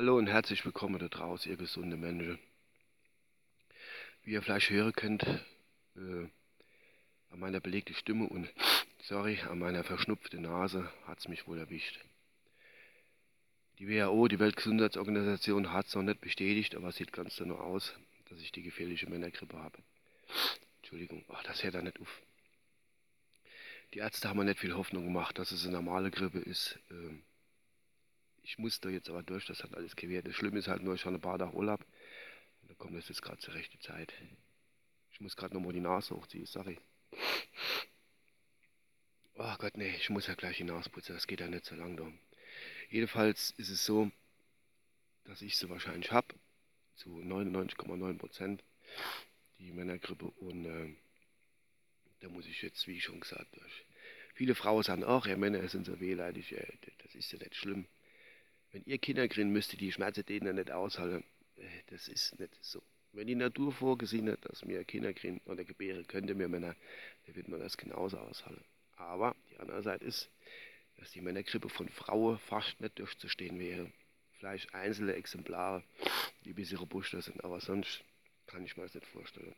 Hallo und herzlich willkommen da draußen, ihr gesunde Menschen. Wie ihr vielleicht hören könnt, äh, an meiner belegten Stimme und, sorry, an meiner verschnupften Nase hat es mich wohl erwischt. Die WHO, die Weltgesundheitsorganisation, hat es noch nicht bestätigt, aber es sieht ganz danach aus, dass ich die gefährliche Männergrippe habe. Entschuldigung, ach, das hört da nicht auf. Die Ärzte haben mir nicht viel Hoffnung gemacht, dass es eine normale Grippe ist. Ähm, ich muss da jetzt aber durch, das hat alles gewährt. Das Schlimme ist halt nur, ich habe ein paar Tage Urlaub. Und da kommt das jetzt gerade zur rechten Zeit. Ich muss gerade nochmal die Nase hochziehen, sorry. Oh Gott, nee, ich muss ja gleich die Nase putzen, das geht ja nicht so lang da. Jedenfalls ist es so, dass ich sie wahrscheinlich habe, zu 99,9 Prozent, die Männergrippe. Und äh, da muss ich jetzt, wie schon gesagt habe, Viele Frauen sagen, ach, ja, Männer sind so wehleidig, äh, das ist ja nicht schlimm. Wenn ihr Kinder kriegen müsst, die Schmerzen denen nicht aushalten, äh, das ist nicht so. Wenn die Natur vorgesehen hat, dass wir Kinder kriegen oder gebären könnte mir Männer, dann wird man das genauso aushalten. Aber die andere Seite ist, dass die Männergrippe von Frauen fast nicht durchzustehen wäre. Vielleicht einzelne Exemplare, die ein bisschen robuster sind, aber sonst kann ich mir das nicht vorstellen.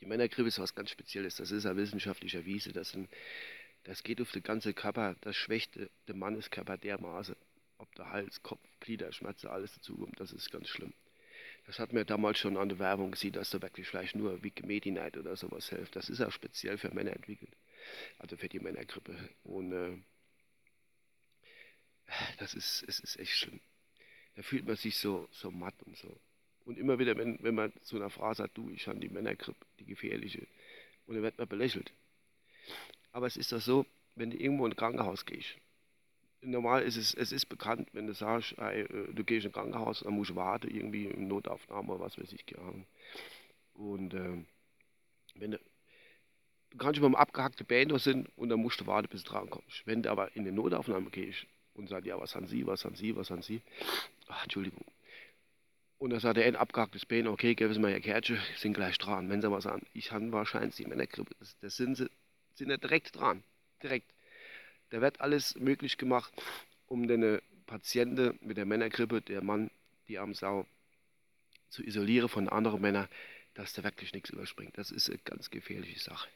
Die Männergrippe ist was ganz Spezielles, das ist ja wissenschaftlich erwiesen. Das, das geht auf den ganzen Körper, das schwächt den Manneskörper dermaßen Hals, Kopf, Glieder, Schmerzen, alles dazu kommt, das ist ganz schlimm. Das hat mir damals schon an der Werbung gesehen, dass da wirklich vielleicht nur Wikimedinite oder sowas hilft. Das ist auch speziell für Männer entwickelt. Also für die Männergrippe. Und äh, das ist, es ist echt schlimm. Da fühlt man sich so, so matt und so. Und immer wieder, wenn, wenn man zu einer Frau sagt, du, ich habe die Männergrippe, die gefährliche, und dann wird man belächelt. Aber es ist doch so, wenn du irgendwo in ein Krankenhaus gehst normal ist es, es ist bekannt, wenn du sagst, ey, äh, du gehst in ein Krankenhaus, dann musst du warten, irgendwie in Notaufnahme oder was weiß ich, gerne. Und äh, wenn du, du kannst immer abgehackte Bänder sind und dann musst du warten, bis du dran kommst. Wenn du aber in eine Notaufnahme gehst und sagst, ja, was haben Sie, was haben Sie, was haben Sie, ach, Entschuldigung. Und dann sagt er, ein abgehacktes Bein, okay, geben Sie mal Ihr Kärtchen, sind gleich dran. Wenn Sie aber sagen, ich habe wahrscheinlich die Männergrippe, das sind sie, sind ja direkt dran, direkt. Da wird alles möglich gemacht, um den Patienten mit der Männergrippe, der Mann, die Sau, zu isolieren von anderen Männern, dass da wirklich nichts überspringt. Das ist eine ganz gefährliche Sache.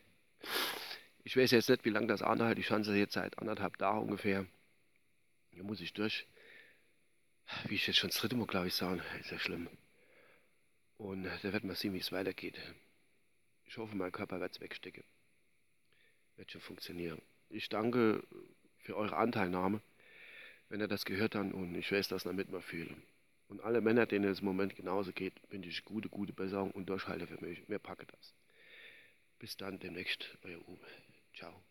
Ich weiß jetzt nicht, wie lange das anhält. Ich es jetzt seit anderthalb Tagen ungefähr. Hier muss ich durch. Wie ich jetzt schon das dritte Mal, glaube ich, sagen, ist ja schlimm. Und da wird man sehen, wie es weitergeht. Ich hoffe, mein Körper wird es wegstecken. Wird schon funktionieren. Ich danke für eure Anteilnahme, wenn ihr das gehört habt und ich weiß, dass ihr damit mal fühlen. Und alle Männer, denen es im Moment genauso geht, wünsche ich gute, gute Besserung und Durchhalte für mich. Mir packe das. Bis dann demnächst, euer Uwe. Ciao.